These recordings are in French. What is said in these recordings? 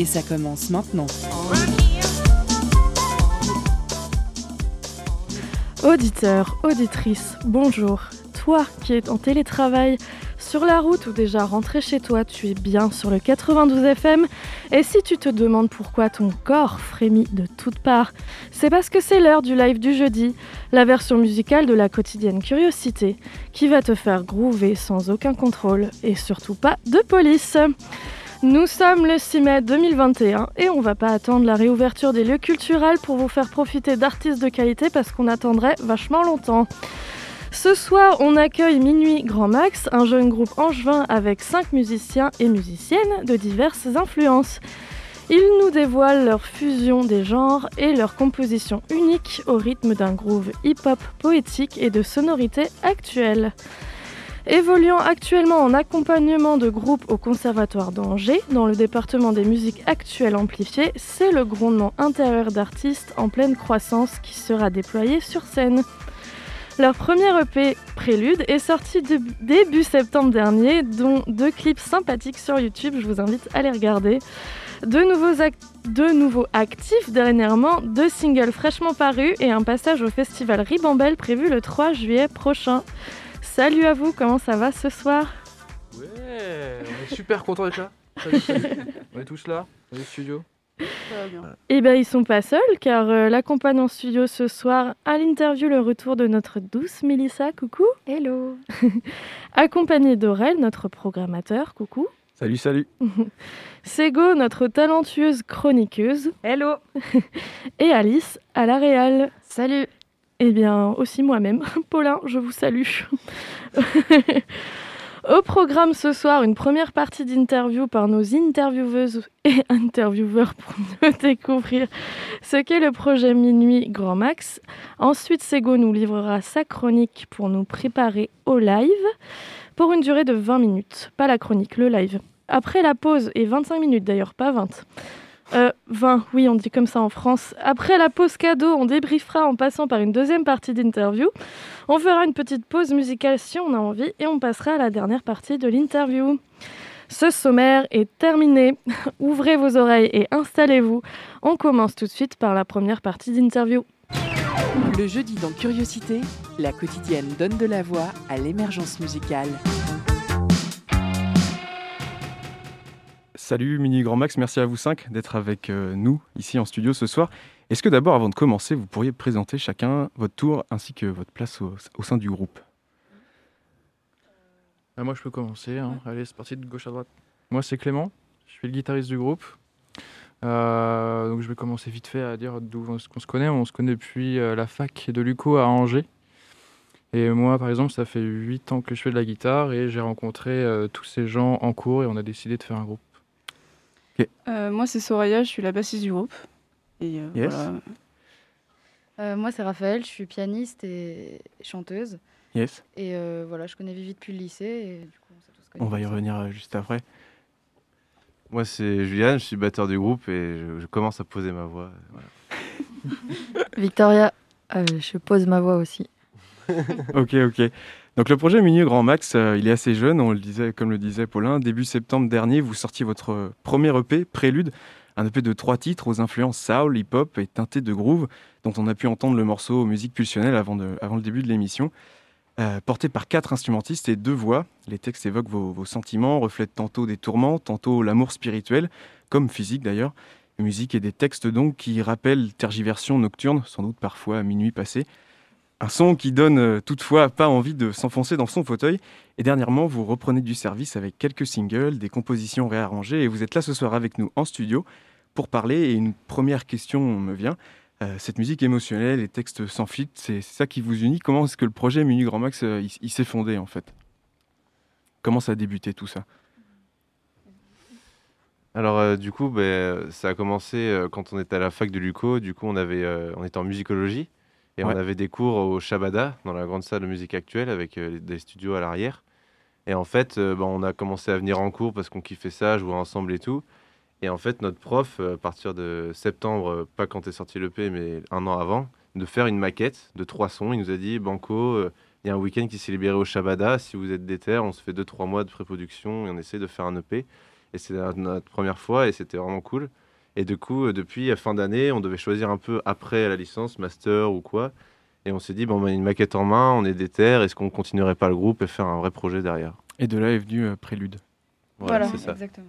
Et ça commence maintenant. Auditeur, auditrice, bonjour. Toi qui es en télétravail, sur la route ou déjà rentré chez toi, tu es bien sur le 92 FM. Et si tu te demandes pourquoi ton corps frémit de toutes parts, c'est parce que c'est l'heure du live du jeudi, la version musicale de la quotidienne Curiosité, qui va te faire groover sans aucun contrôle et surtout pas de police. Nous sommes le 6 mai 2021 et on va pas attendre la réouverture des lieux culturels pour vous faire profiter d'artistes de qualité parce qu'on attendrait vachement longtemps. Ce soir, on accueille Minuit Grand Max, un jeune groupe angevin avec 5 musiciens et musiciennes de diverses influences. Ils nous dévoilent leur fusion des genres et leur composition unique au rythme d'un groove hip-hop poétique et de sonorité actuelle. Évoluant actuellement en accompagnement de groupe au Conservatoire d'Angers, dans le département des musiques actuelles amplifiées, c'est le grondement intérieur d'artistes en pleine croissance qui sera déployé sur scène. Leur premier EP Prélude est sorti début septembre dernier, dont deux clips sympathiques sur YouTube, je vous invite à les regarder. Deux nouveaux, nouveaux actifs dernièrement, deux singles fraîchement parus et un passage au festival Ribambelle prévu le 3 juillet prochain. Salut à vous, comment ça va ce soir Ouais, on est super content d'être là. Salut, salut. On est tous là, dans le studio. Eh bien, ils sont pas seuls, car euh, l'accompagne en studio ce soir à l'interview le retour de notre douce Mélissa. Coucou. Hello. Accompagnée d'Aurel, notre programmateur. Coucou. Salut, salut. Sego, notre talentueuse chroniqueuse. Hello. Et Alice, à la réal. Salut. Eh bien, aussi moi-même. Paulin, je vous salue. Au programme ce soir, une première partie d'interview par nos intervieweuses et intervieweurs pour nous découvrir ce qu'est le projet Minuit Grand Max. Ensuite, Sego nous livrera sa chronique pour nous préparer au live pour une durée de 20 minutes. Pas la chronique, le live. Après la pause, et 25 minutes d'ailleurs, pas 20. Euh, 20, oui, on dit comme ça en France. Après la pause cadeau, on débriefera en passant par une deuxième partie d'interview. On fera une petite pause musicale si on a envie et on passera à la dernière partie de l'interview. Ce sommaire est terminé. Ouvrez vos oreilles et installez-vous. On commence tout de suite par la première partie d'interview. Le jeudi dans Curiosité, la quotidienne donne de la voix à l'émergence musicale. Salut Mini Grand Max, merci à vous cinq d'être avec euh, nous ici en studio ce soir. Est-ce que d'abord, avant de commencer, vous pourriez présenter chacun votre tour ainsi que votre place au, au sein du groupe? Ah, moi, je peux commencer. hein. Allez, c'est parti de gauche à droite. Moi, c'est Clément. Je suis le guitariste du groupe. Euh, donc, je vais commencer vite fait à dire d'où on, se connaît. On se connaît depuis euh, la fac de Luco à Angers. Et moi, par exemple, ça fait 8 ans que je fais de la guitare et j'ai rencontré euh, tous ces gens en cours et on a décidé de faire un groupe. Euh, moi, c'est Soraya, je suis la bassiste du groupe. Et euh, Yes. voilà. Euh, moi, c'est Raphaël, je suis pianiste et chanteuse. Yes, Et euh, voilà, je connais Vivi depuis le lycée. Et du coup, on s'est tous connus on va y revenir juste après. Moi, c'est Julian, je suis batteur du groupe et je, je commence à poser ma voix. Voilà. Victoria, euh, je pose ma voix aussi. ok, ok. Donc le projet Mini Grand Max, euh, il est assez jeune, on le disait, comme le disait Paulin. Début septembre dernier, vous sortiez votre euh, premier EP, Prélude, un EP de trois titres aux influences soul, hip-hop et teinté de groove, dont on a pu entendre le morceau Musique pulsionnelle avant, avant le début de l'émission. Euh, porté par quatre instrumentistes et deux voix, les textes évoquent vos, sentiments, reflètent tantôt des tourments, tantôt l'amour spirituel, comme physique d'ailleurs. Musique et des textes donc qui rappellent tergiversion nocturne, sans doute parfois à minuit passé. Un son qui donne euh, toutefois pas envie de s'enfoncer dans son fauteuil. Et dernièrement, vous reprenez du service avec quelques singles, des compositions réarrangées, et vous êtes là ce soir avec nous en studio pour parler. Et une première question me vient. Euh, cette musique émotionnelle, les textes sans filtre, c'est ça qui vous unit. Comment est-ce que le projet Minu Grand Max, euh, il, il s'est fondé en fait? Comment ça a débuté tout ça? Alors du coup, ben, ça a commencé quand on était à la fac de Luco. Du coup, on, avait, on était en musicologie et on avait des cours au Shabada, dans la grande salle de musique actuelle, avec des studios à l'arrière. Et en fait, ben, on a commencé à venir en cours parce qu'on kiffait ça, jouer ensemble et tout. Et en fait, notre prof, à partir de septembre, pas quand est sorti l'EP, mais un an avant, de faire une maquette de trois sons. Il nous a dit Banco, euh, il y a un week-end qui s'est libéré au Shabada. Si vous êtes déter, on se fait deux trois mois de pré-production et on essaie de faire un EP. Et c'est notre première fois et c'était vraiment cool. Et du coup, euh, depuis fin d'année, on devait choisir un peu après la licence, master ou quoi. Et on s'est dit, bon, on a une maquette en main, on est déter, est-ce qu'on continuerait pas le groupe et faire un vrai projet derrière? Et de là est venu euh, Prélude. Voilà, c'est ça. Exactement.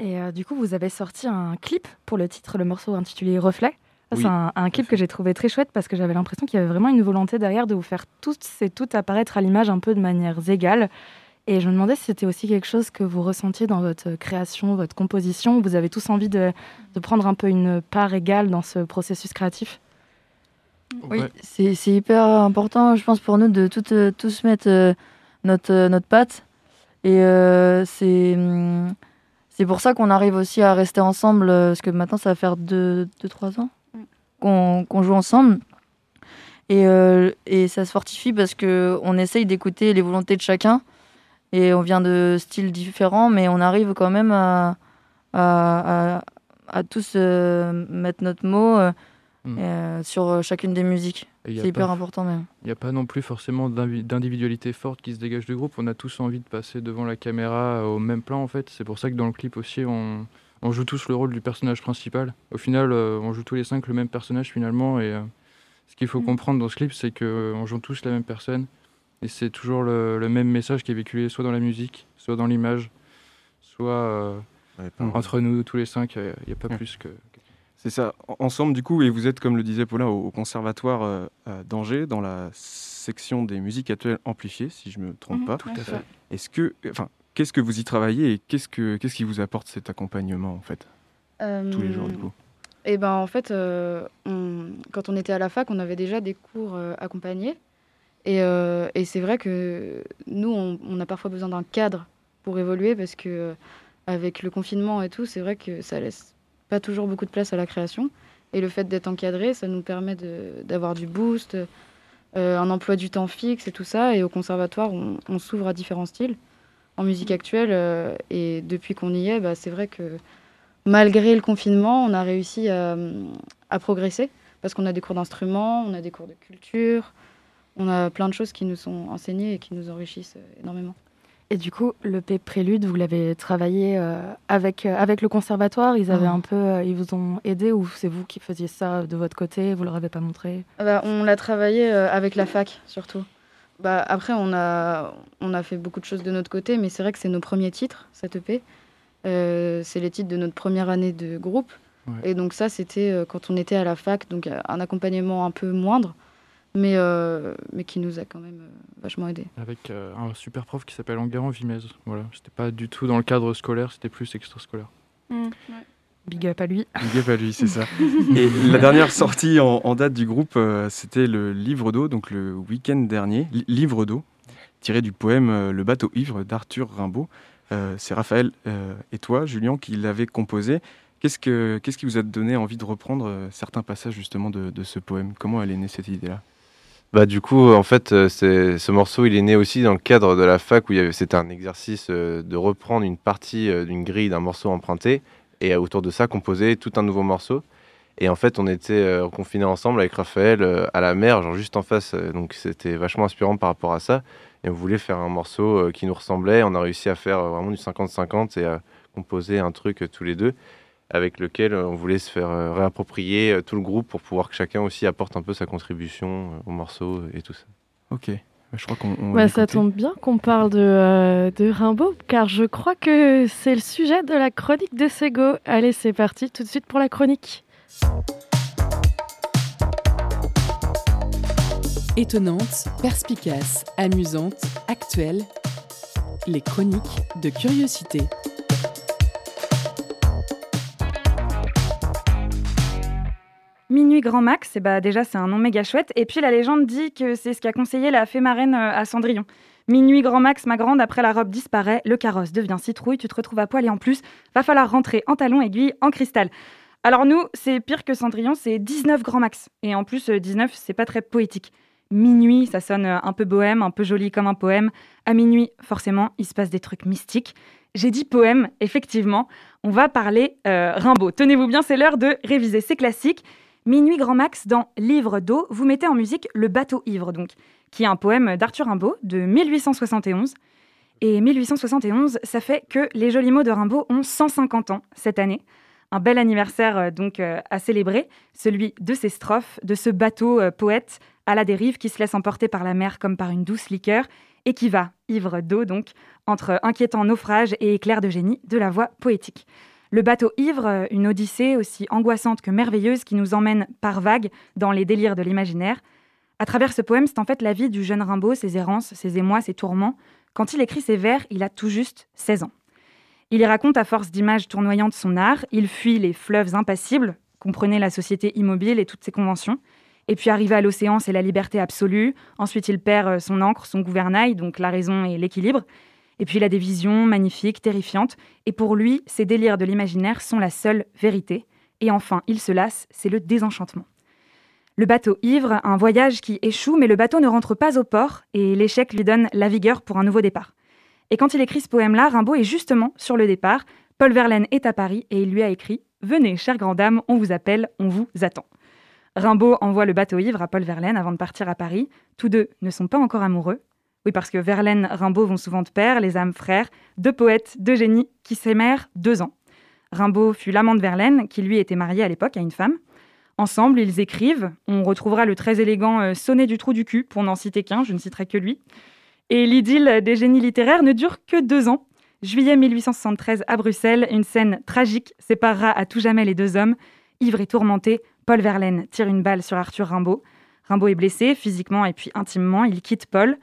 Et du coup, vous avez sorti un clip pour le titre, le morceau intitulé Reflet. C'est un, clip que j'ai trouvé très chouette parce que j'avais l'impression qu'il y avait vraiment une volonté derrière de vous faire tous et toutes apparaître à l'image un peu de manière égale. Et je me demandais si c'était aussi quelque chose que vous ressentiez dans votre création, votre composition. Vous avez tous envie de, prendre un peu une part égale dans ce processus créatif? Oui, c'est hyper important, je pense, pour nous de euh, tous mettre euh, notre, euh, notre patte. Et c'est hum, c'est pour ça qu'on arrive aussi à rester ensemble, parce que maintenant ça va faire 2-3 ans qu'on joue ensemble. Et, euh, et, ça se fortifie parce qu'on essaye d'écouter les volontés de chacun. Et on vient de styles différents, mais on arrive quand même à, à, à, tous euh, mettre notre mot euh, hmm. sur chacune des musiques. C'est hyper important même. Il n'y a pas non plus forcément d'individualité forte qui se dégage du groupe. On a tous envie de passer devant la caméra au même plan en fait. C'est pour ça que dans le clip aussi, on, on joue tous le rôle du personnage principal. Au final, euh, on joue tous les cinq le même personnage finalement. Et euh, ce qu'il faut mm. comprendre dans ce clip, c'est qu'on euh, joue tous la même personne. Et c'est toujours le, même message qui est véhiculé soit dans la musique, soit dans l'image, soit entre nous tous les cinq. Il n'y a, pas plus que. C'est ça. Ensemble, du coup, et vous êtes, comme le disait Paulin, au, conservatoire d'Angers, dans la section des musiques actuelles amplifiées, si je ne me trompe mm, pas. Tout à fait. Est-ce que, enfin, Qu'est-ce que vous y travaillez et qu'est-ce, que, qu'est-ce qui vous apporte cet accompagnement en fait Tous les jours du coup et euh, eh ben en fait, euh, quand on était à la fac, on avait déjà des cours euh, accompagnés. Et, et, c'est vrai que nous, on, a parfois besoin d'un cadre pour évoluer parce que avec le confinement et tout, c'est vrai que ça laisse pas toujours beaucoup de place à la création. Et le fait d'être encadré, ça nous permet d'avoir du boost, un emploi du temps fixe et tout ça. Et au conservatoire, on, on s'ouvre à différents styles en musique actuelle. Euh, et depuis qu'on y est, bah, c'est vrai que malgré le confinement, on a réussi à, progresser parce qu'on a des cours d'instruments, on a des cours de culture, on a plein de choses qui nous sont enseignées et qui nous enrichissent euh, énormément. Et du coup, le P Prélude, vous l'avez travaillé euh, avec, avec le conservatoire? Ils avaient ah. un peu, ils vous ont aidé ou c'est vous qui faisiez ça de votre côté Vous leur avez pas montré? Ah bah, On l'a travaillé avec la fac surtout. Bah, après, on a, on a fait beaucoup de choses de notre côté, mais c'est vrai que c'est nos premiers titres, cette EP. Euh, c'est les titres de notre première année de groupe. Et donc ça, c'était euh, quand on était à la fac, donc euh, un accompagnement un peu moindre, mais, mais qui nous a quand même vachement aidé. Avec un super prof qui s'appelle Enguerrand Vimez. Voilà, c'était pas du tout dans le cadre scolaire, c'était plus extrascolaire. Mmh, Big up à lui. Big up à lui, c'est ça. Et la dernière sortie en, date du groupe, euh, c'était le Livre d'eau, donc le week-end dernier. Livre d'eau, tiré du poème euh, Le bateau ivre d'Arthur Rimbaud. Euh, c'est Raphaël et toi, Julien, qui l'avez composé. Qu'est-ce, que, qu'est-ce qui vous a donné envie de reprendre certains passages justement de, ce poème? Comment elle est née cette idée-là? Bah, du coup, en fait, c'est, ce morceau, il est né aussi dans le cadre de la fac où c'était un exercice de reprendre une partie d'une grille d'un morceau emprunté et autour de ça composer tout un nouveau morceau. Et en fait, on était euh, confinés ensemble avec Raphaël euh, à la mer, genre juste en face. Euh, donc c'était vachement inspirant par rapport à ça. Et on voulait faire un morceau qui nous ressemblait. On a réussi à faire vraiment du 50-50 et à composer un truc tous les deux avec lequel on voulait se faire réapproprier tout le groupe pour pouvoir que chacun aussi apporte un peu sa contribution au morceau et tout ça. Ok. Je crois qu'on. Bah, ça tombe bien qu'on parle de, euh, de, Rimbaud, car je crois que c'est le sujet de la chronique de Sego. Allez, c'est parti tout de suite pour la chronique. Étonnante, perspicace, amusante, actuelle, les chroniques de curiosité. Minuit Grand Max, et bah déjà c'est un nom méga chouette. Et puis la légende dit que c'est ce qu'a conseillé la fée marraine euh, à Cendrillon. Minuit Grand Max, ma grande, après la robe disparaît, le carrosse devient citrouille, tu te retrouves à poil et en plus, va falloir rentrer en talons aiguilles en cristal. Alors nous, c'est pire que Cendrillon, c'est 19 Grand Max. Et en plus, 19, euh, c'est pas très poétique. Minuit, ça sonne euh, un peu bohème, un peu joli comme un poème. À minuit, forcément, il se passe des trucs mystiques. J'ai dit poème, effectivement. On va parler Rimbaud. Tenez-vous bien, c'est l'heure de réviser ces classiques. Minuit Grand Max dans Livre d'eau, vous mettez en musique Le bateau ivre, donc, qui est un poème d'Arthur Rimbaud de 1871. Et 1871, ça fait que les jolis mots de Rimbaud ont 150 ans cette année. Un bel anniversaire euh, donc euh, à célébrer, celui de ces strophes, de ce bateau euh, poète à la dérive qui se laisse emporter par la mer comme par une douce liqueur et qui va, ivre d'eau donc, entre inquiétant naufrage et éclair de génie de la voix poétique. Le bateau ivre, une odyssée aussi angoissante que merveilleuse qui nous emmène par vagues dans les délires de l'imaginaire. À travers ce poème, c'est en fait la vie du jeune Rimbaud, ses errances, ses émois, ses tourments. Quand il écrit ses vers, il a tout juste 16 ans. Il y raconte à force d'images tournoyantes son art, il fuit les fleuves impassibles, comprenez la société immobile et toutes ses conventions. Et puis arrivé à l'océan, c'est la liberté absolue. Ensuite, il perd son encre, son gouvernail, donc la raison et l'équilibre. Et puis il a des visions magnifiques, terrifiantes, et pour lui, ces délires de l'imaginaire sont la seule vérité. Et enfin, il se lasse, c'est le désenchantement. Le bateau ivre, un voyage qui échoue, mais le bateau ne rentre pas au port, et l'échec lui donne la vigueur pour un nouveau départ. Et quand il écrit ce poème-là, Rimbaud est justement sur le départ. Paul Verlaine est à Paris et il lui a écrit Venez, chère grande dame, on vous appelle, on vous attend. Rimbaud envoie le bateau ivre à Paul Verlaine avant de partir à Paris. Tous deux ne sont pas encore amoureux, oui, parce que Verlaine, Rimbaud vont souvent de pair, les âmes frères, deux poètes, deux génies qui s'aimèrent deux ans. Rimbaud fut l'amant de Verlaine, qui lui était marié à l'époque à une femme. Ensemble, ils écrivent. On retrouvera le très élégant euh, Sonnet du trou du cul, pour n'en citer qu'un, je ne citerai que lui. Et l'idylle des génies littéraires ne dure que deux ans. Juillet 1873 à Bruxelles, une scène tragique séparera à tout jamais les deux hommes. Ivre et tourmenté, Paul Verlaine tire une balle sur Arthur Rimbaud. Rimbaud est blessé physiquement et puis intimement. Il quitte Paul.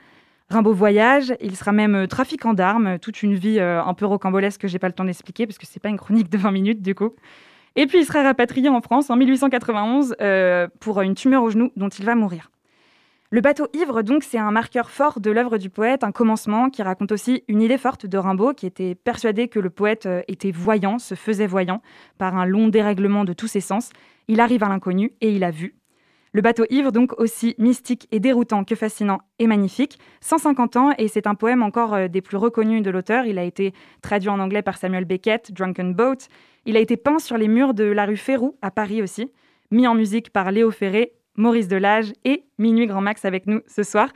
Rimbaud voyage, il sera même euh, trafiquant d'armes, toute une vie euh, un peu rocambolesque que j'ai pas le temps d'expliquer parce que c'est pas une chronique de 20 minutes du coup. Et puis il sera rapatrié en France en 1891 euh, pour une tumeur au genou dont il va mourir. Le bateau ivre, donc, c'est un marqueur fort de l'œuvre du poète, un commencement qui raconte aussi une idée forte de Rimbaud, qui était persuadé que le poète était voyant, se faisait voyant, par un long dérèglement de tous ses sens. Il arrive à l'inconnu et il a vu, le bateau ivre, donc aussi mystique et déroutant que fascinant et magnifique. 150 ans, et c'est un poème encore euh, des plus reconnus de l'auteur. Il a été traduit en anglais par Samuel Beckett, Drunken Boat. Il a été peint sur les murs de la rue Férou, à Paris aussi. Mis en musique par Léo Ferré, Maurice Delage et Minuit Grand Max avec nous ce soir.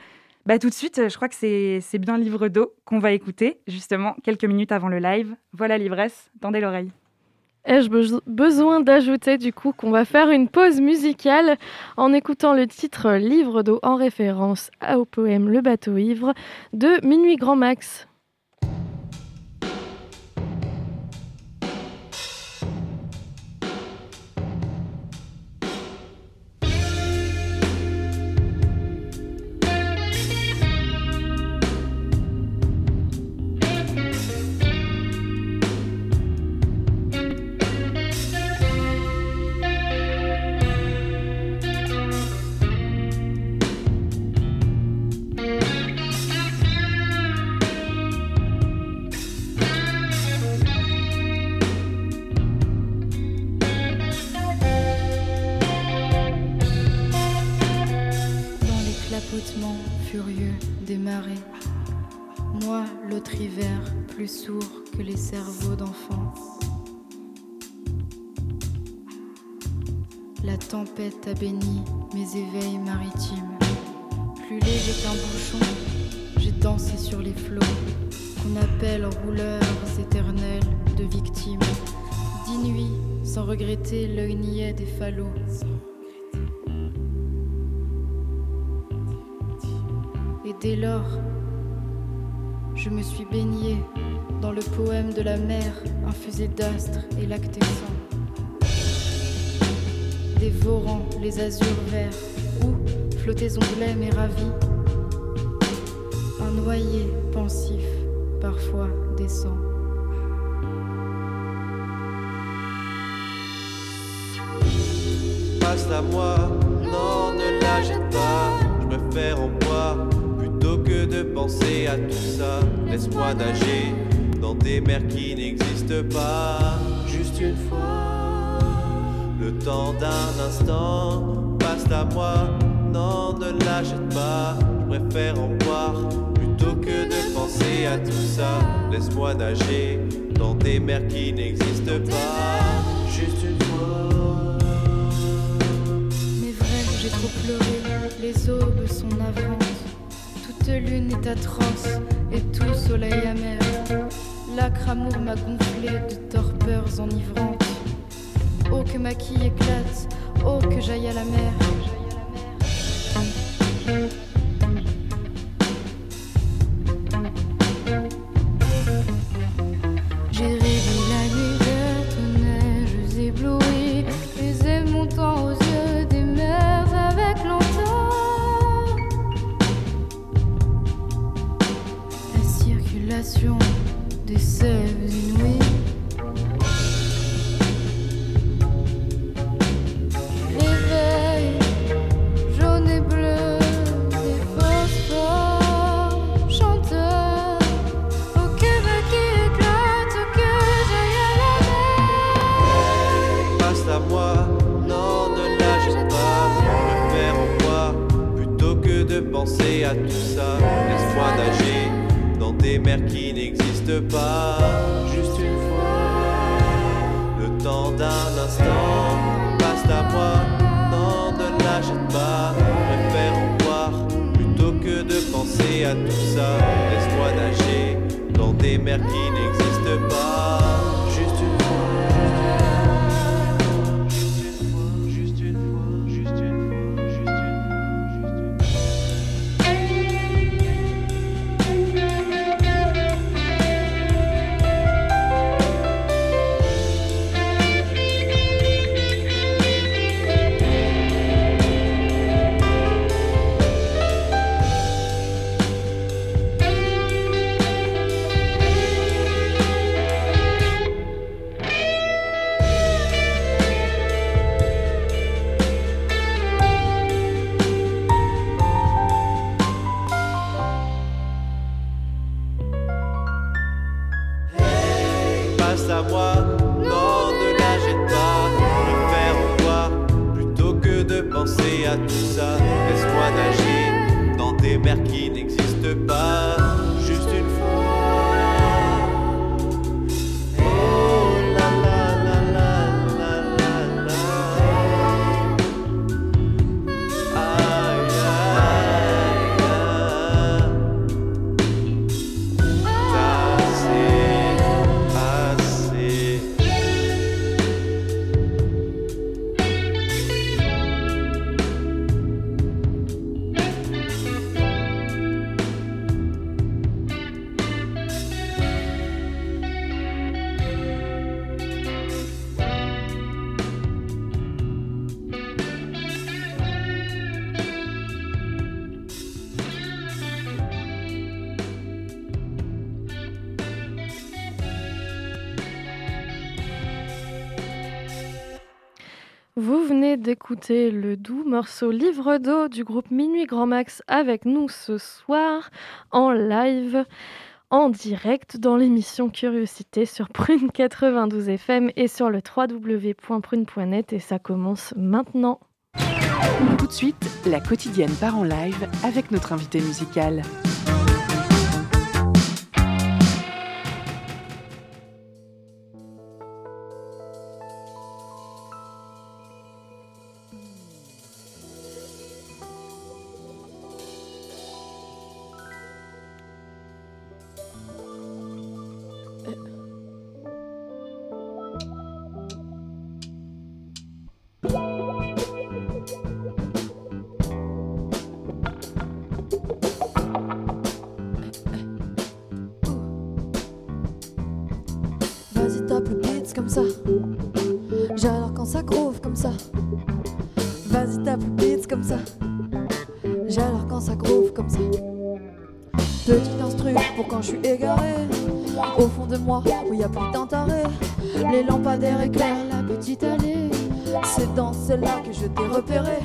Bah, tout de suite, je crois que c'est bien Livre d'eau qu'on va écouter, justement, quelques minutes avant le live. Voilà l'ivresse, tendez l'oreille. Ai-je besoin d'ajouter du coup qu'on va faire une pause musicale en écoutant le titre Livre d'eau en référence au poème Le bateau ivre de Minuit Grand Max. A béni mes éveils maritimes. Plus léger qu'un bouchon, j'ai dansé sur les flots qu'on appelle rouleurs éternels de victimes. Dix nuits sans regretter l'œil niais des falots. Et dès lors, je me suis baignée dans le poème de la mer infusé d'astres et lactescents dévorant les azurs verts, où, flottaison blême et ravie, un noyer pensif parfois descend. passe à moi. Non, ne la jette pas. Je préfère en boire plutôt que de penser à tout ça. Laisse-moi nager dans des mers qui n'existent pas. Juste une fois, le temps d'un instant passe à moi. Non, ne la jette pas. Je préfère en boire plutôt que de penser à tout ça. Laisse-moi nager dans des mers qui n'existent pas. Juste une fois. Mais vrai, j'ai trop pleuré. Les aubes sont navrantes. Toute lune est atroce et tout soleil amer. L'acre amour m'a gonflé de torpeurs enivrantes. Oh que ma quille éclate, oh que j'aille à la mer. Penser à tout ça. Laisse-moi nager dans des mers qui n'existent pas. Vous venez d'écouter le doux morceau Livre d'eau du groupe Minuit Grand Max avec nous ce soir en live, en direct dans l'émission Curiosité sur Prune 92 FM et sur le www.prune.net et ça commence maintenant. Tout de suite, la quotidienne part en live avec notre invité musical. habitant taré. Les lampadaires éclairent la petite allée. C'est dans celle-là que je t'ai repéré.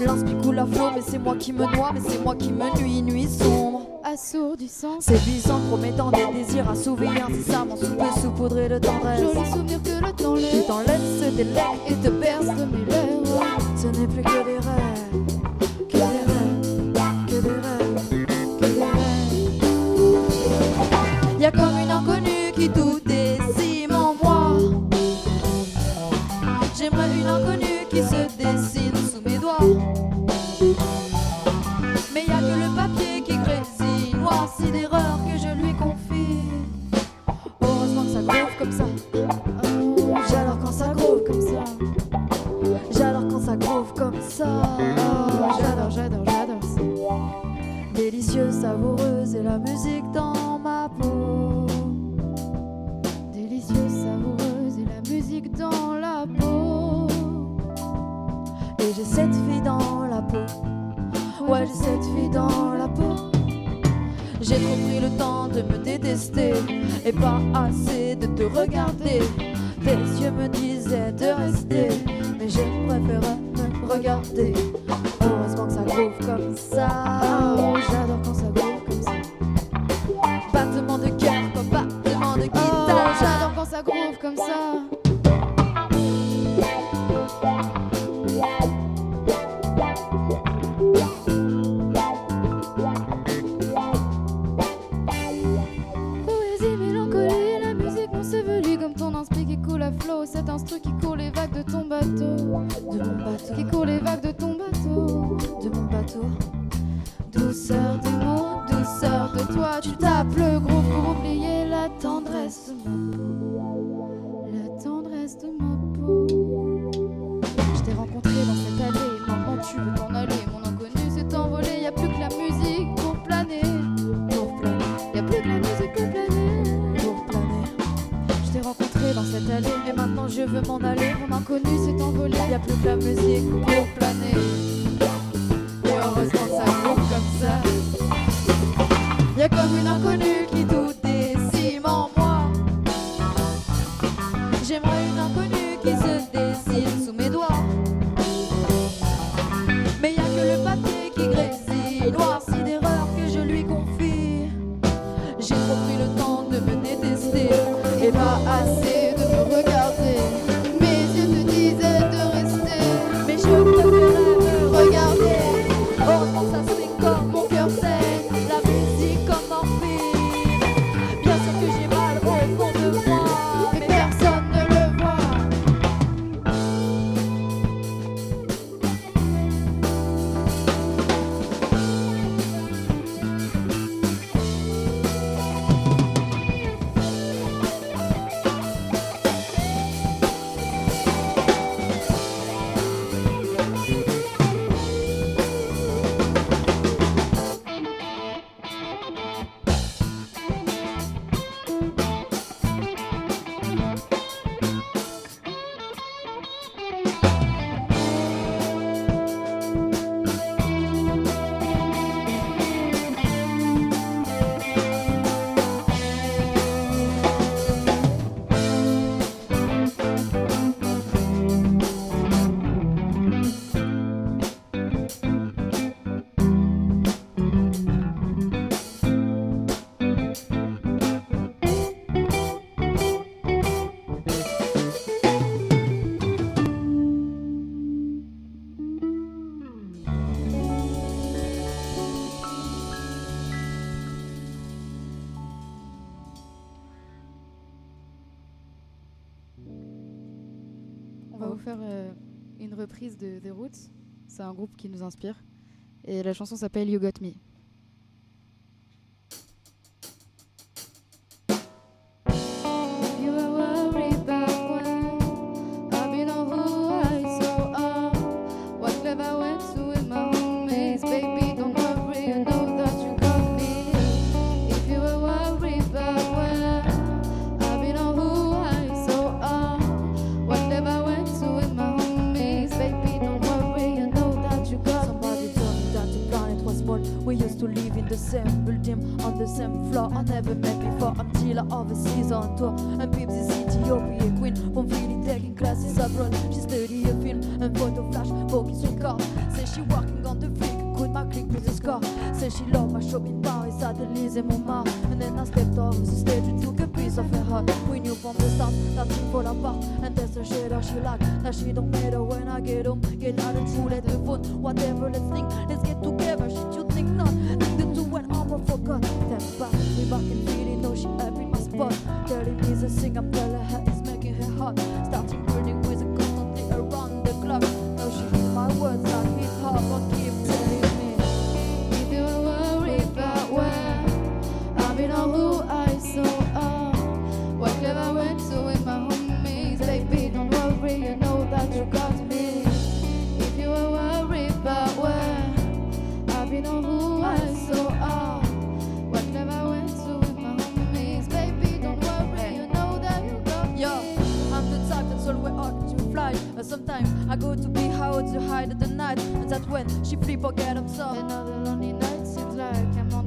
L'inspi coule à flot, mais c'est moi qui me noie, mais c'est moi qui me nuis, nuit sombre. Assourdissant, séduisant, promettant des désirs à souvenir. Si ça m'en souper, saupoudrer de tendresse. Joli souvenir que le temps laisse. Qui t'enlève ce délai et Oh. Euh, une reprise de The Roots. C'est un groupe qui nous inspire. Et la chanson s'appelle You Got Me.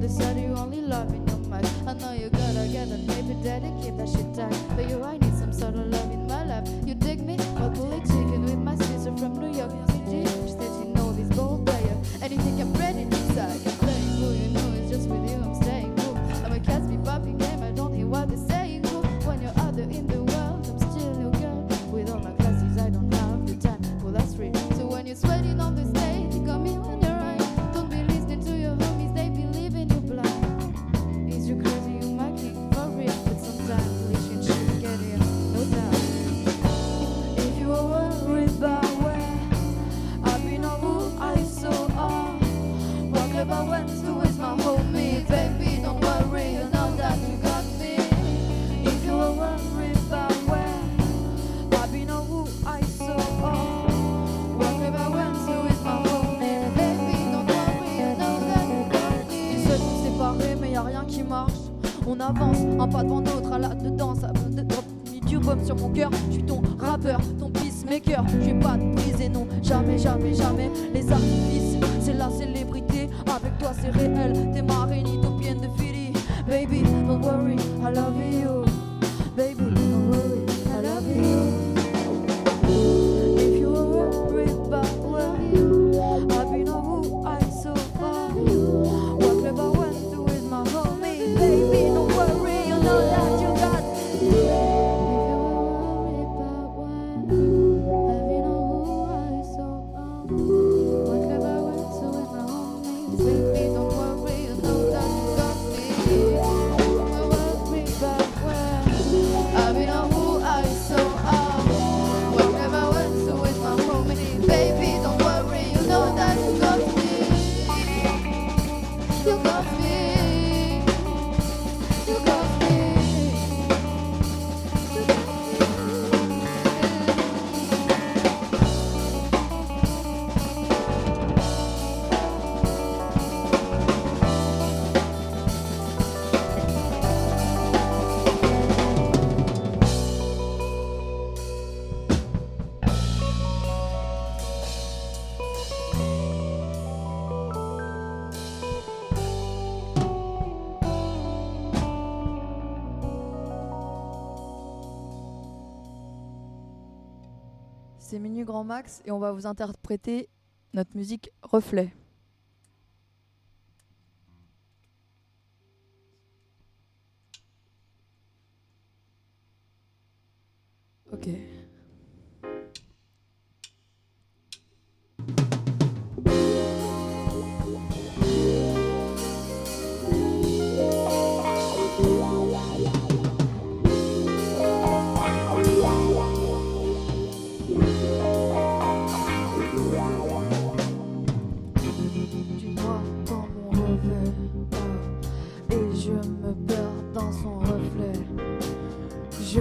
They said you only love me no much. I know you gotta get a baby, dedicate that shit tight. But you're. max et on va vous interpréter notre musique Reflet.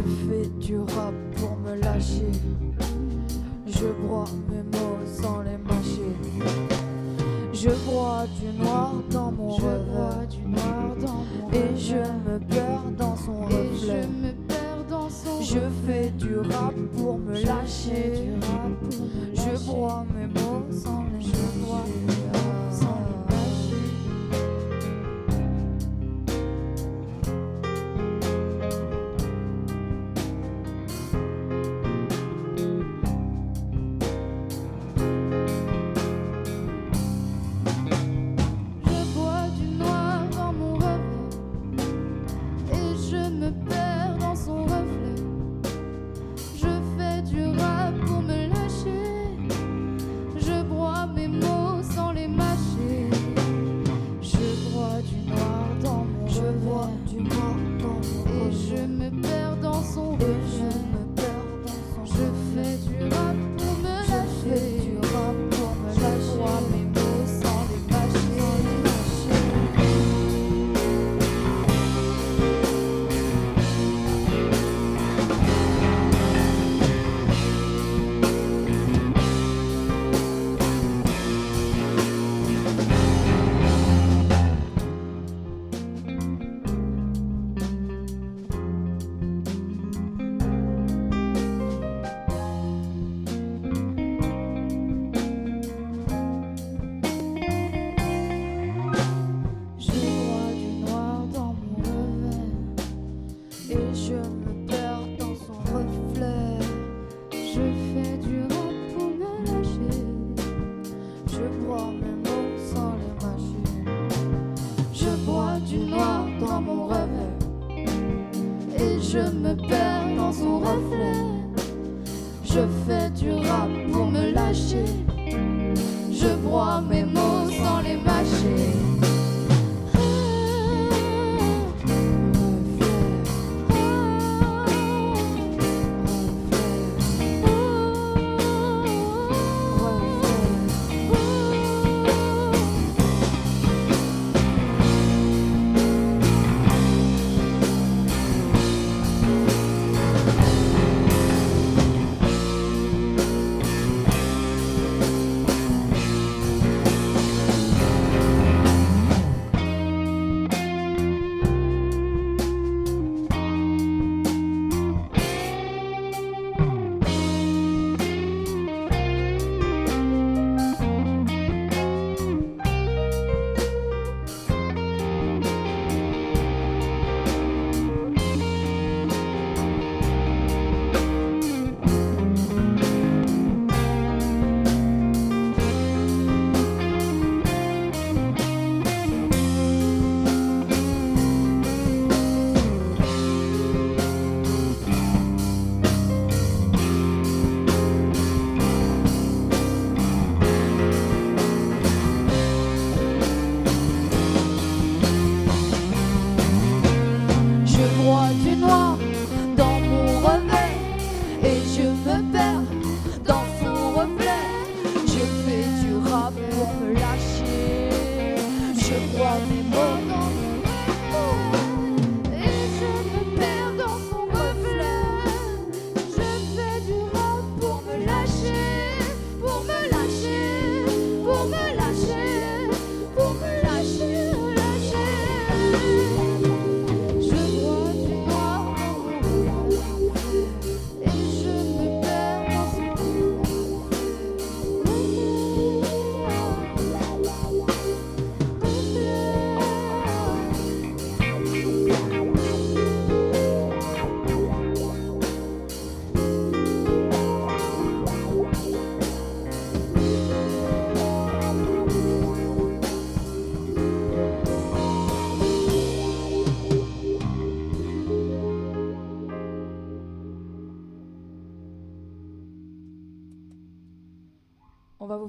Je fais du rap pour me lâcher. Je broie mes mots sans les mâcher. Je broie du noir dans mon je du noir dans mon Et je me perds dans son reflet. Me son je fais du rap pour me lâcher. Je, broie mes mots sans les mâcher.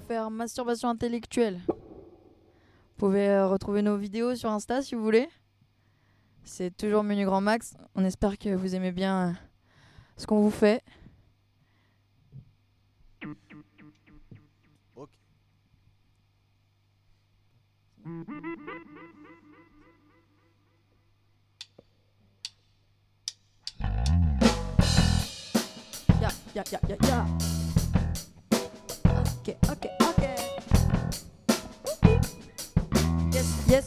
Faire masturbation intellectuelle. Vous pouvez euh, retrouver nos vidéos sur Insta si vous voulez. C'est toujours Menu Grand Max. On espère que vous aimez bien euh, ce qu'on vous fait. Ya, ya, ya, ya, Ok, ok, ok. Yes, yes.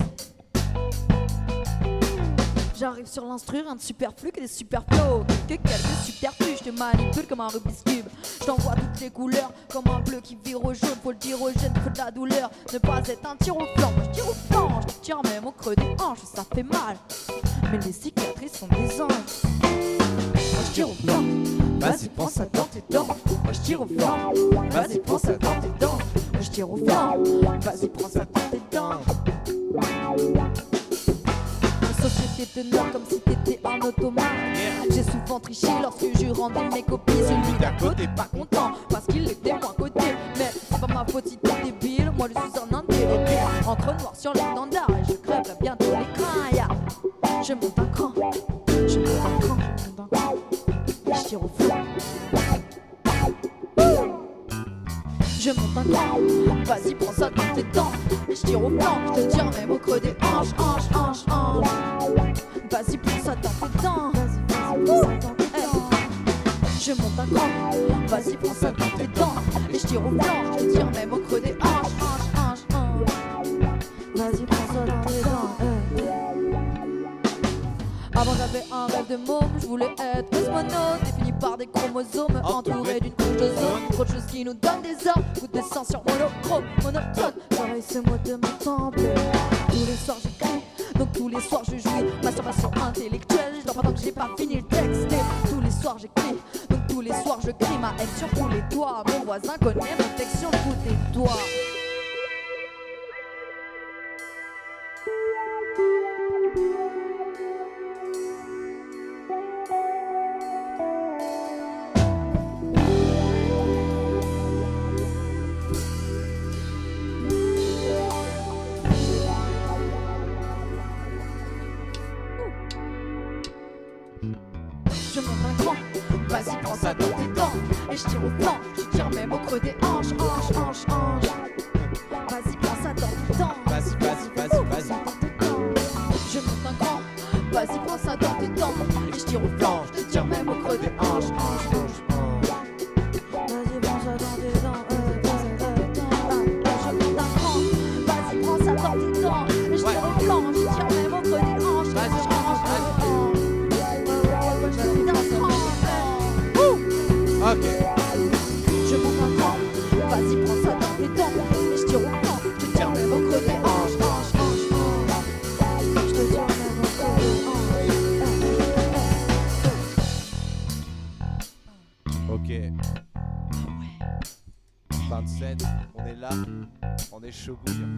J'arrive sur l'instru, rien de superflu que des super flows. Que quelques superflus, je te manipule comme un Rubik's Cube. Je t'envoie toutes les couleurs, comme un bleu qui vire au jaune. Faut le dire au jeune, faut de la douleur. Ne pas être un tir au flanc, je tire au flanc. Je tire même au creux des hanches, ça fait mal. Mais les cicatrices sont des anges. Je tire au flanc. Vas-y, prends ça dans tes dents. Moi je tire au flanc. Vas-y, prends ça dans tes dents. Moi je tire au flanc. Vas-y, prends ça dans tes dents. La société te noie comme si t'étais un automate. J'ai souvent triché lorsque je rendais mes copies. Celui d'à côté pas content parce qu'il était moins côté. Mais c'est pas ma faute si t'es débile. Moi je suis un indélébile. Entre noir sur l'étendard et je crève bientôt les crins. Je monte vas-y prends ça Ok. Je monte un cran, vas-y prends ça dans tes dents. Et je tire au je tire même au creux des hanches, hanches, hanches, hanches. Je te tire même au creux des hanches. Ok. 27, on est là, on est chaud bouillant.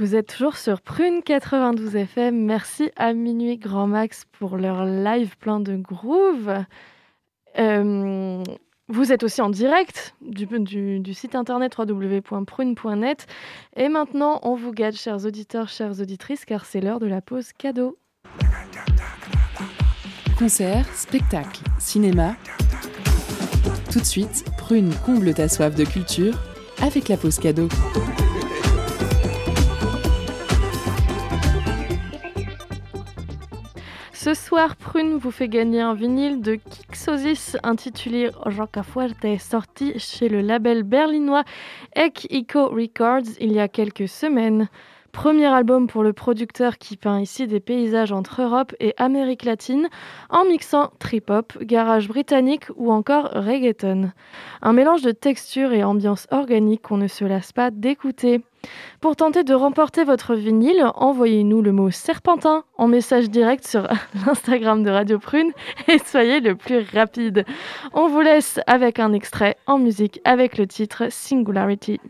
Vous êtes toujours sur Prune 92 FM. Merci à Minuit Grand Max pour leur live plein de groove. Euh, vous êtes aussi en direct du, site internet www.prune.net. Et maintenant, on vous gâte, chers auditeurs, chères auditrices, car c'est l'heure de la pause cadeau. Concert, spectacle, cinéma. Tout de suite, Prune comble ta soif de culture avec la pause cadeau. Ce soir, Prune vous fait gagner un vinyle de Kixosis intitulé Roccafuerte, sorti chez le label berlinois Ek Eco Records il y a quelques semaines. Premier album pour le producteur qui peint ici des paysages entre Europe et Amérique latine en mixant trip-hop, garage britannique ou encore reggaeton. Un mélange de texture et ambiance organique qu'on ne se lasse pas d'écouter. Pour tenter de remporter votre vinyle, envoyez-nous le mot serpentin en message direct sur l'Instagram de Radio Prune et soyez le plus rapide. On vous laisse avec un extrait en musique avec le titre Singularity.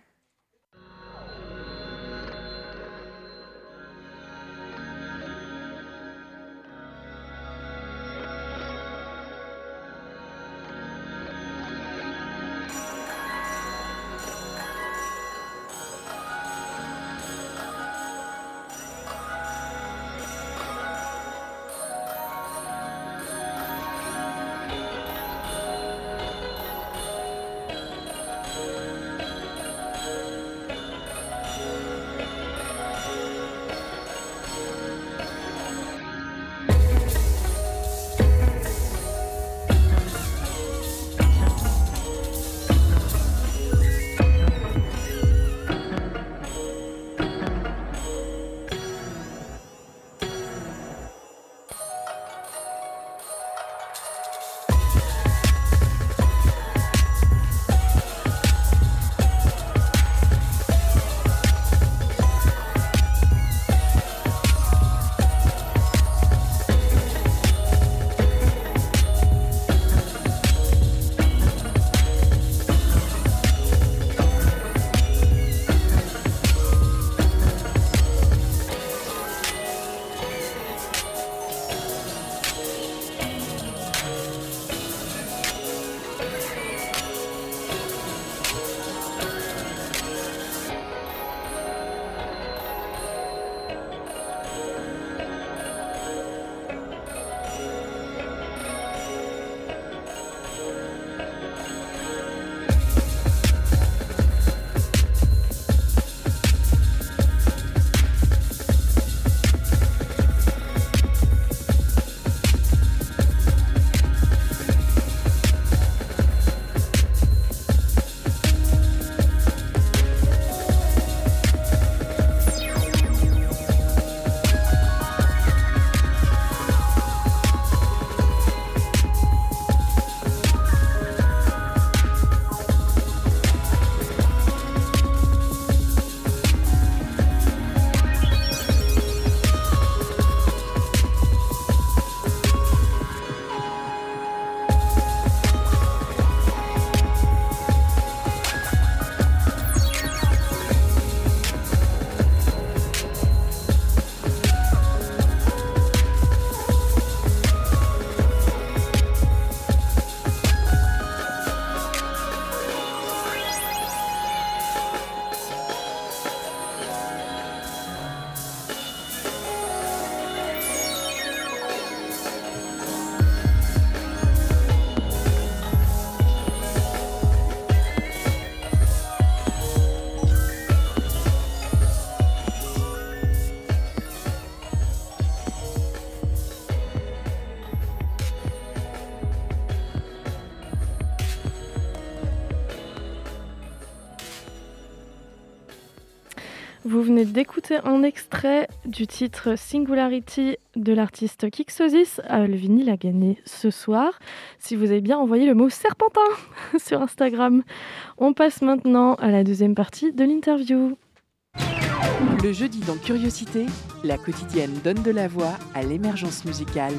Un extrait du titre Singularity de l'artiste Kixosis. Euh, le vinyle a gagné ce soir. Si vous avez bien envoyé le mot serpentin sur Instagram. On passe maintenant à la deuxième partie de l'interview. Le jeudi dans Curiosité, la quotidienne donne de la voix à l'émergence musicale.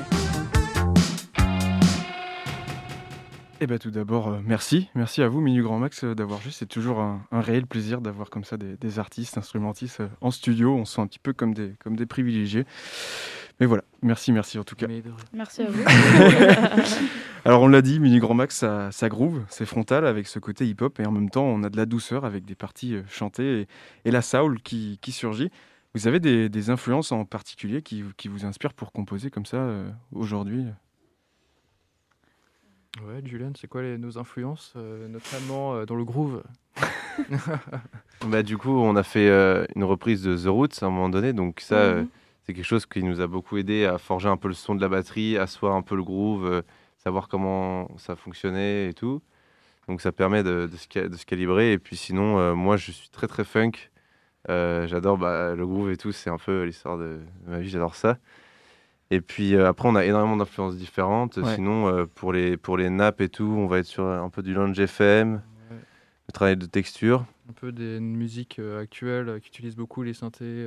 Eh bien, tout d'abord, euh, merci. Merci à vous, Minu Grand Max, euh, d'avoir joué. C'est toujours un, réel plaisir d'avoir comme ça des, artistes, instrumentistes euh, en studio. On se sent un petit peu comme des, comme des privilégiés. Mais voilà, merci, merci en tout cas. Merci à vous. Alors, on l'a dit, Minu Grand Max, ça, ça groove, c'est frontal avec ce côté hip-hop et en même temps, on a de la douceur avec des parties chantées et, la soul qui, qui, surgit. Vous avez des, influences en particulier qui, qui, vous inspirent pour composer comme ça aujourd'hui Ouais, Julian, c'est quoi les, nos influences, euh, notamment euh, dans le groove? Bah, Du coup, on a fait euh, une reprise de The Roots à un moment donné, donc ça, mhm. c'est quelque chose qui nous a beaucoup aidé à forger un peu le son de la batterie, asseoir un peu le groove, savoir comment ça fonctionnait et tout. Donc ça permet de, de, se, calibrer. Et puis sinon, moi, je suis très très funk. j'adore bah, le groove et tout, c'est un peu l'histoire de ma vie, j'adore ça. Et puis euh, après, on a énormément d'influences différentes. Sinon, euh, pour, les, pour les nappes et tout, on va être sur un peu du lounge FM, le travail de texture. Un peu des musiques euh, actuelles qui utilisent beaucoup les synthés,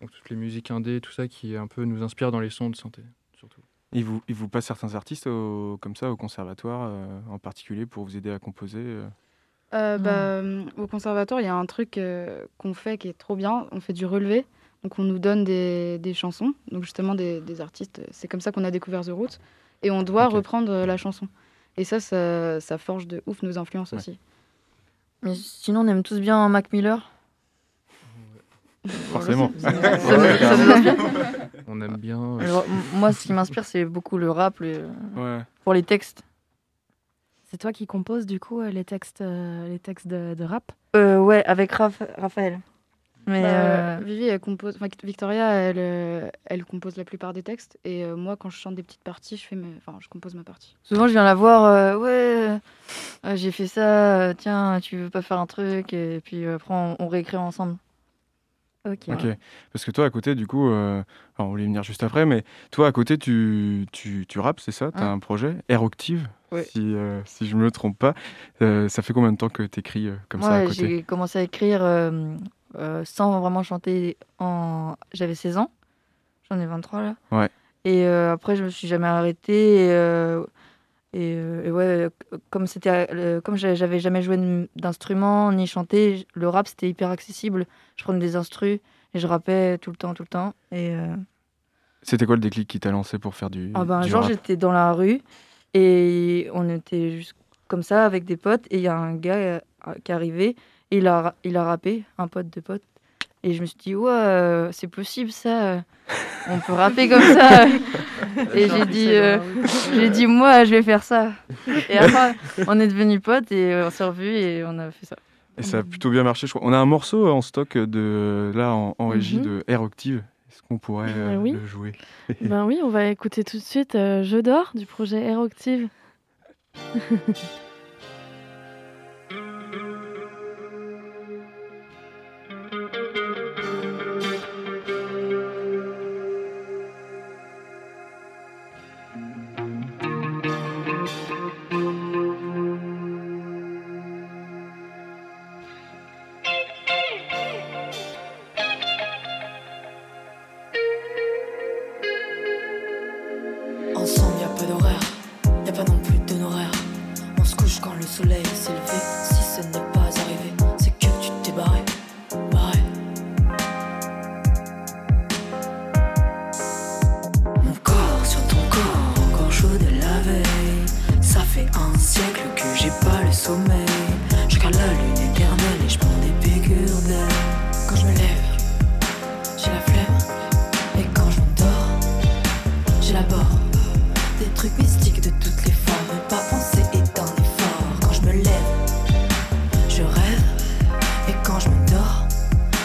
donc toutes les musiques indées, tout ça qui un peu nous inspire dans les sons de synthé, surtout. Il vous, il vous passe certains artistes comme ça au conservatoire en particulier pour vous aider à composer bah, Au conservatoire, il y a un truc qu'on fait qui est trop bien. On fait du relevé. Donc on nous donne des, des chansons, donc justement des, des artistes. C'est comme ça qu'on a découvert The Roots. Et on doit reprendre euh, la chanson. Et ça, ça, ça, forge de ouf nos influences aussi. Mais sinon, on aime tous bien Mac Miller. Forcément. on aime bien. moi, ce qui m'inspire, c'est beaucoup le rap pour les textes. C'est toi qui composes du coup euh, les textes, euh, les textes de, de rap? Euh, Ouais, avec Raphaël. Mais bah, euh, Vivi, elle compose. Victoria, elle, euh, elle compose la plupart des textes. Et euh, moi, quand je chante des petites parties, je fais mes... enfin, je compose ma partie. Souvent, je viens la voir. ouais, j'ai fait ça. tiens, tu veux pas faire un truc? Et puis après, on, réécrit ensemble. Ok. Parce que toi, à côté, du coup, alors, on voulait venir juste après, mais toi, à côté, tu, tu, tu rappes, c'est ça? Tu as un projet, Air Octive, si, si je me trompe pas. ça fait combien de temps que tu écris comme ça à côté? J'ai commencé à écrire euh, sans vraiment chanter en. J'avais 16 ans, j'en ai 23 là. Ouais. Et euh, après, je me suis jamais arrêtée. Et, euh, et, ouais, comme c'était, comme j'avais jamais joué d'instrument ni chanté, le rap c'était hyper accessible. Je prenais des instrus et je rappais tout le temps, tout le temps. Et c'était quoi le déclic qui t'a lancé pour faire du ah ben, Un jour, j'étais dans la rue et on était juste comme ça avec des potes et il y a un gars qui est arrivé il a, il a rappé, un pote de pote. Et je me suis dit, ouais, euh, c'est possible ça. On peut rapper comme ça. et j'ai dit, euh, j'ai dit, moi, je vais faire ça. Et après, on est devenus potes et on s'est revus et on a fait ça. Et ça a plutôt bien marché, je crois. On a un morceau en stock de là en, régie mhm. de Air Octive. Est-ce qu'on pourrait euh, ben le jouer? Ben oui, on va écouter tout de suite Je dors du projet Air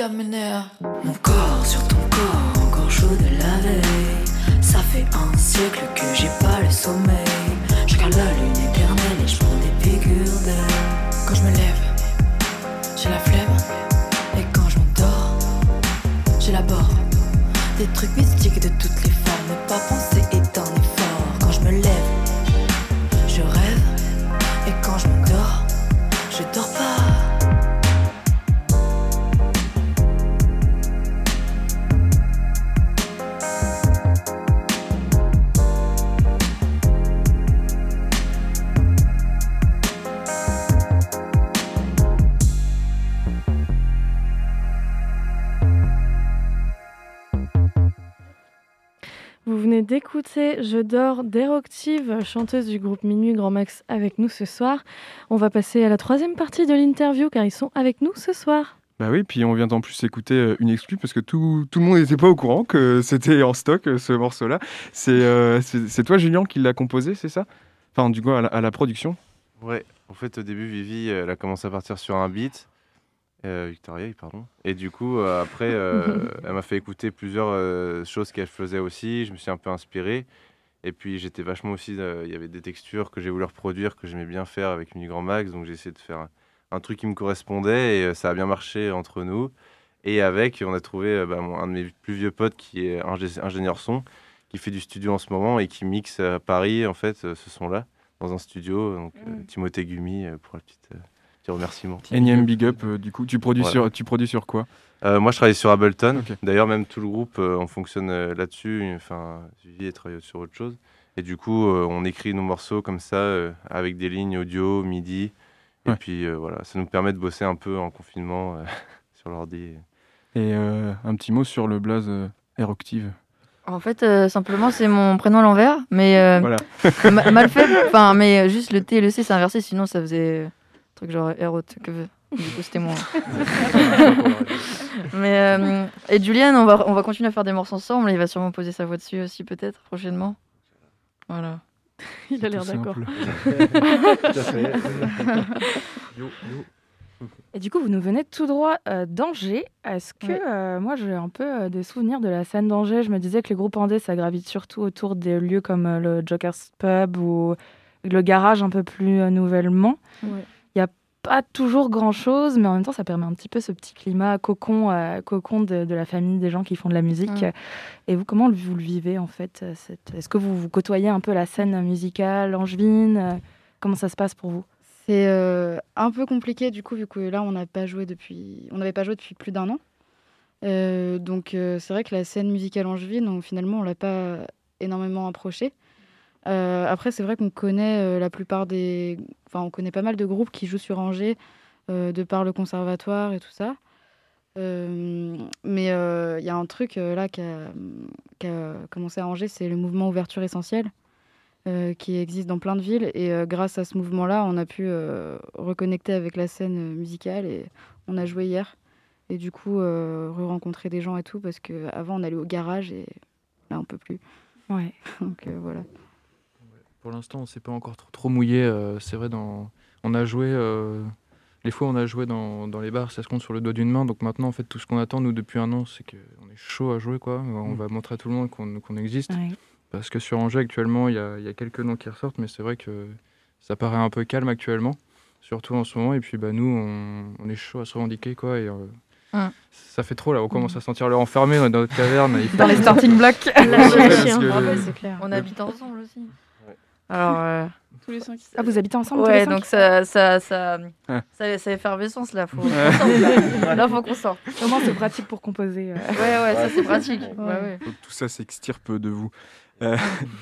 seule qui Je dors d'Eroctive, chanteuse du groupe Minuit Grand Max avec nous ce soir. On va passer à la troisième partie de l'interview car ils sont avec nous ce soir. Bah oui, puis on vient en plus écouter euh, une exclue parce que tout, tout le monde n'était pas au courant que c'était en stock euh, ce morceau-là. C'est euh, c'est toi, Julien, qui l'a composé, c'est ça? Enfin, du coup, à la, à la production Ouais, en fait, au début, Vivi, elle a commencé à partir sur un beat. Euh, Victoria, pardon. Et du coup, euh, après, euh, elle m'a fait écouter plusieurs euh, choses qu'elle faisait aussi. Je me suis un peu inspiré. Et puis, j'étais vachement aussi. euh, Il y avait des textures que j'ai voulu reproduire, que j'aimais bien faire avec Mini Grand Max. Donc, j'ai essayé de faire un, un truc qui me correspondait et euh, ça a bien marché entre nous. Et avec, on a trouvé euh, bah, mon- un de mes plus vieux potes qui est ingé- ingénieur son, qui fait du studio en ce moment et qui mixe à Paris, en fait, euh, ce son-là, dans un studio. Donc, euh, Timothée Gumi, euh, pour le petit, euh, petit remerciement. Énième big up, euh, du coup. Tu produis, Voilà. sur, tu produis sur quoi? Euh, moi, je travaille sur Ableton. D'ailleurs, même tout le groupe, euh, on fonctionne euh, là-dessus. Enfin, Vivi travaille sur autre chose. Et du coup, euh, on écrit nos morceaux comme ça, euh, avec des lignes audio, MIDI. Et Ouais. puis euh, voilà, ça nous permet de bosser un peu en confinement euh, sur l'ordi. Et euh, un petit mot sur le blaze euh, Airoctive. En fait, euh, simplement, c'est mon prénom à l'envers, mais euh, Voilà. ma- mal fait. Enfin, mais euh, juste le T et le C, c'est inversé, sinon ça faisait euh, un truc genre R que Du coup, c'était moi. mais euh, et Julian, on va on va continuer à faire des morceaux ensemble. Il va sûrement poser sa voix dessus aussi, peut-être prochainement. Voilà. Il a l'air tout d'accord. Et du coup, vous nous venez tout droit euh, d'Angers. Est-ce que Ouais. euh, moi, j'ai un peu euh, des souvenirs de la scène d'Angers? Je me disais que les groupes andais, ça gravite surtout autour des lieux comme euh, le Joker's Pub ou le garage un peu plus euh, nouvellement. A pas toujours grand-chose, mais en même temps, ça permet un petit peu ce petit climat cocon, euh, cocon de, de la famille, des gens qui font de la musique. Mm. Et vous, comment vous le vivez en fait euh, cette- Est-ce que vous, vous côtoyez un peu la scène musicale angevine Euh, Comment ça se passe pour vous? C'est euh, un peu compliqué du coup, vu que là, on n'a pas joué depuis, on n'avait pas joué depuis plus d'un an. Euh, donc c'est vrai que la scène musicale angevine, on- finalement, on l'a pas énormément approchée. Euh, après, c'est vrai qu'on connaît euh, la plupart des, enfin, on connaît pas mal de groupes qui jouent sur Angers euh, de par le conservatoire et tout ça. Mais il y a un truc là qui a, qui a commencé à Angers, c'est le mouvement Ouverture Essentielle qui existe dans plein de villes. Et grâce à ce mouvement-là, on a pu reconnecter avec la scène musicale et on a joué hier. Et du coup, re-rencontrer des gens et tout, parce qu'avant, on allait au garage et là, on peut plus. Ouais. Donc voilà. Pour l'instant, on s'est pas encore trop, trop mouillé. euh, c'est vrai, dans... on a joué. euh, Les fois, on a joué dans, dans les bars, ça se compte sur le doigt d'une main. Donc maintenant, en fait, tout ce qu'on attend, nous, depuis un an, c'est qu'on est chaud à jouer. Quoi. On Mm. va montrer à tout le monde qu'on existe. Ouais. Parce que sur Angers, actuellement, il y a, il y a quelques noms qui ressortent, mais c'est vrai que ça paraît un peu calme actuellement, surtout en ce moment. Et puis, bah, nous, on, on est chaud à se revendiquer. Quoi, et, euh, Mm. Ça fait trop là, on commence à sentir l'heure enfermé dans notre caverne. Dans les starting blocks. Ah ouais, c'est clair. On habite ensemble aussi. Alors. euh, Tous les cinq. Ah, vous habitez ensemble tous les Ouais, donc ça, ça, ça, Ouais. ça, ça effervescence là. Faut là. Faut qu'on sorte. Au moins, c'est pratique pour composer. euh. Ouais, ouais, ça c'est pratique. Ouais, ouais. Donc, tout ça s'extirpe de vous.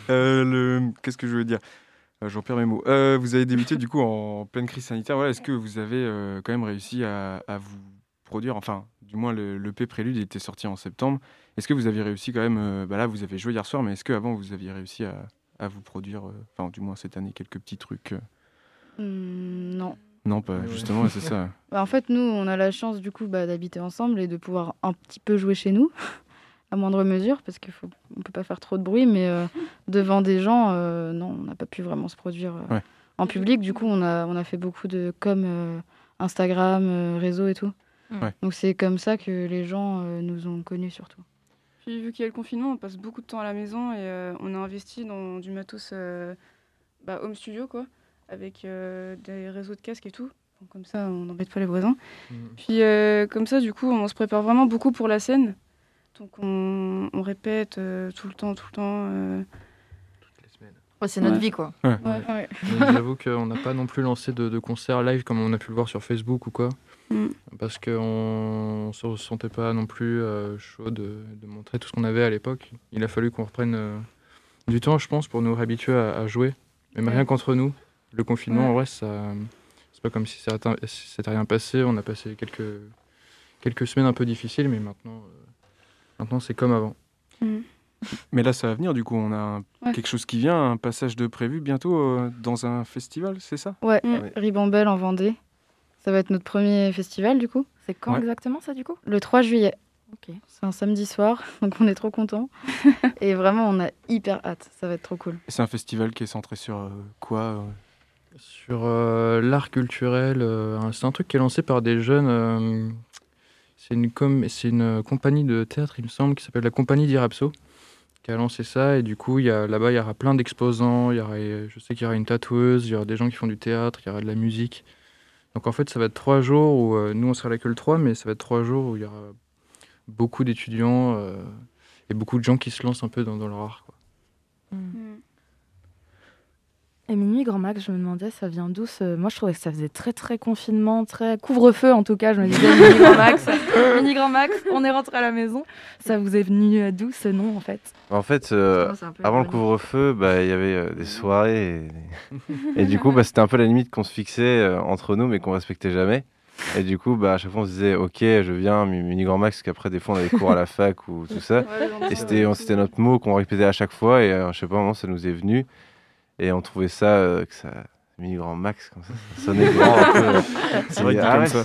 le... Qu'est-ce que je veux dire? J'en perds mes mots. vous avez débuté du coup en pleine crise sanitaire. Voilà, Est-ce que vous avez quand même réussi à, vous produire, enfin, du moins le, le P Prélude était sorti en septembre. Est-ce que vous avez réussi quand même, bah là vous avez joué hier soir, mais est-ce qu'avant vous aviez réussi à, à vous produire, enfin du moins cette année, quelques petits trucs mmh, Non. Non, pas justement, c'est ça. Bah, en fait, nous, on a la chance du coup bah, d'habiter ensemble et de pouvoir un petit peu jouer chez nous, à moindre mesure, parce qu'on ne peut pas faire trop de bruit, mais euh, devant des gens, euh, non, on n'a pas pu vraiment se produire euh, en public. Du coup, on a, on a fait beaucoup de com Instagram, réseau et tout. Donc c'est comme ça que les gens nous ont connus surtout. Puis vu qu'il y a le confinement, on passe beaucoup de temps à la maison et on a investi dans du matos bah, home studio, quoi avec euh, des réseaux de casques et tout. comme ça, on n'embête pas les voisins. Mm. Puis euh, comme ça, du coup, on se prépare vraiment beaucoup pour la scène. Donc on, répète euh, tout le temps, tout le temps. Toutes les semaines. c'est notre vie, quoi. J'avoue qu'on n'a pas non plus lancé de, de concerts live comme on a pu le voir sur Facebook ou quoi. Mm. Parce qu'on ne se sentait pas non plus chaud de, de, montrer tout ce qu'on avait à l'époque. Il a fallu qu'on reprenne du temps, je pense, pour nous réhabituer à, à jouer. Même rien qu'entre nous. Le confinement, en vrai, ça, c'est pas comme si ça s'était rien passé. On a passé quelques, quelques semaines un peu difficiles, mais maintenant, euh, maintenant c'est comme avant. Mm. Mais là, ça va venir, du coup, on a quelque chose qui vient, un passage de prévu bientôt euh, dans un festival, c'est ça? Ouais, mm. Ribambelle en Vendée. Ça va être notre premier festival, du coup. C'est quand exactement, ça, du coup? Le 3 juillet. Ok. C'est un samedi soir, donc on est trop contents. et vraiment, on a hyper hâte. Ça va être trop cool. C'est un festival qui est centré sur euh, quoi sur euh, l'art culturel, euh, c'est un truc qui est lancé par des jeunes. Euh, c'est une, c'est une compagnie de théâtre, il me semble, qui s'appelle la Compagnie d'Irapso, qui a lancé ça. Et du coup, là-bas, il y aura plein d'exposants. je sais qu'il y aura une tatoueuse, il y aura des gens qui font du théâtre, il y aura de la musique. Donc en fait, ça va être trois jours où nous, on sera là que le 3, mais ça va être trois jours où il y aura beaucoup d'étudiants et beaucoup de gens qui se lancent un peu dans, leur art. Mmh. Mmh. Et Minuit Grand Max, je me demandais, ça vient d'où Moi, je trouvais que ça faisait très, très confinement, très couvre-feu en tout cas. Je me disais, Minuit Grand Max, Minuit Grand Max, on est rentré à la maison. Ça vous est venu d'où ce nom en fait? En fait, euh, avant le couvre-feu, bah, il y avait euh, des soirées. Et, du coup, bah, c'était un peu la limite qu'on se fixait euh, entre nous, mais qu'on respectait jamais. Et du coup, bah, à chaque fois, on se disait, ok, je viens, Mini Grand Max, parce qu'après, des fois, on avait cours à la fac ou tout ça. et c'était notre mot qu'on répétait à chaque fois. Et je sais pas, moment, ça nous est venu. Et on trouvait ça, euh, que ça mis grand max, comme ça, ça sonnait grand un peu. C'est vrai ah, ça.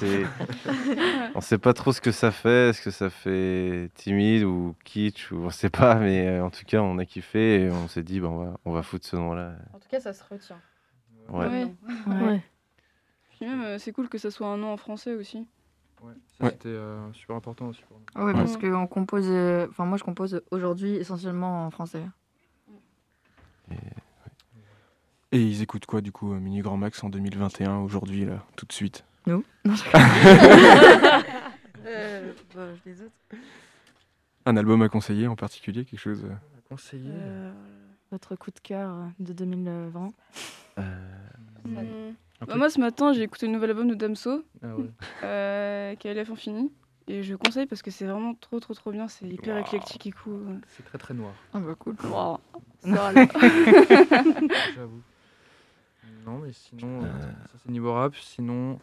On sait pas trop ce que ça fait, est-ce que ça fait timide ou kitsch, ou on sait pas, mais euh, en tout cas, on a kiffé et on s'est dit, bon, on, va, on va foutre ce nom-là. En tout cas, ça se retient. Ouais. ouais. Puis même, euh, c'est cool que ça soit un nom en français aussi. Ouais, ça c'était super important aussi pour nous. Ah ouais, parce qu'on compose, enfin moi je compose aujourd'hui essentiellement en français. Et et ils écoutent quoi du coup, euh, Mini Grand Max en 2021, aujourd'hui, là, tout de suite? Nous Non, euh, bah, les autres. Un album à conseiller en particulier, quelque chose euh à conseiller Votre coup de cœur de 2020 hmm. bah, Moi, ce matin, j'ai écouté le nouvel album de Damso, ah ouais. qui est Infini. Et je conseille parce que c'est vraiment trop, trop, trop bien. C'est hyper éclectique et cool. C'est très, très noir. Ah bah cool. J'avoue. Non, mais sinon, euh, ça c'est niveau rap. Sinon,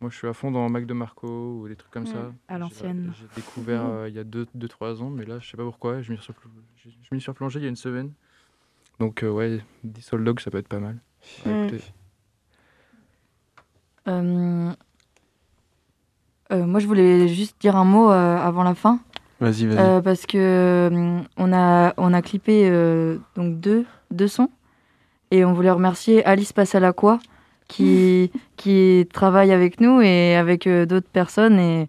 moi je suis à fond dans Mac de Marco ou des trucs comme ça. Mm, à l'ancienne. J'ai découvert euh, il y a 2-3 ans, mais là je sais pas pourquoi. Je m'y suis surplongé il y a une semaine. Donc euh, ouais, Dissol Dog ça peut être pas mal. Mm. moi je voulais juste dire un mot avant la fin. Vas-y, vas-y. parce que on, a, on a clippé donc deux, deux sons. Et on voulait remercier Alice Passalaqua qui, qui travaille avec nous et avec euh, d'autres personnes. Et,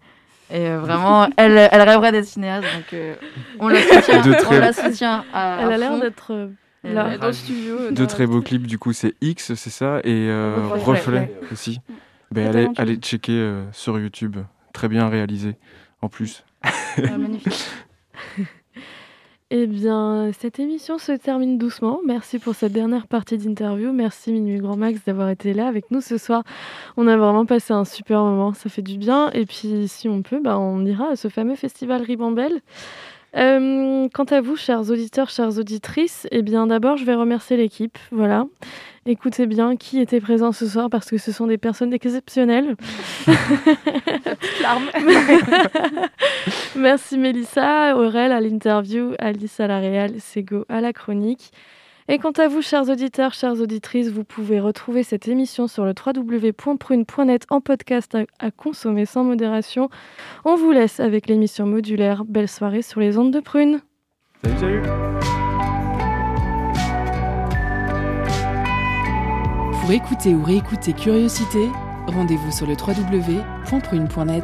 et euh, vraiment, elle, elle rêverait d'être cinéaste. Donc euh, on la soutient, on la soutient à, Elle a l'air d'être là dans le studio. Deux très beaux clips, du coup, c'est X, c'est ça, et Reflet, aussi. Ben, allez, allez checker sur YouTube. Très bien réalisé, en plus. magnifique. Eh bien, cette émission se termine doucement. Merci pour cette dernière partie d'interview. Merci Minuit Grand Max d'avoir été là avec nous ce soir. On a vraiment passé un super moment, ça fait du bien. Et puis, si on peut, bah, on ira à ce fameux festival Ribambelle. Euh, quant à vous, chers auditeurs, chères auditrices, eh bien d'abord, je vais remercier l'équipe. Voilà. Écoutez bien qui était présent ce soir parce que ce sont des personnes exceptionnelles. Merci Mélissa, Aurel à l'interview, Alice à la réal, Sego à la chronique. Et quant à vous, chers auditeurs, chères auditrices, vous pouvez retrouver cette émission sur le www.prune.net en podcast à, consommer sans modération. On vous laisse avec l'émission modulaire. Belle soirée sur les ondes de Prune. Salut, salut Pour écouter ou réécouter Curiosité, rendez-vous sur le www.prune.net.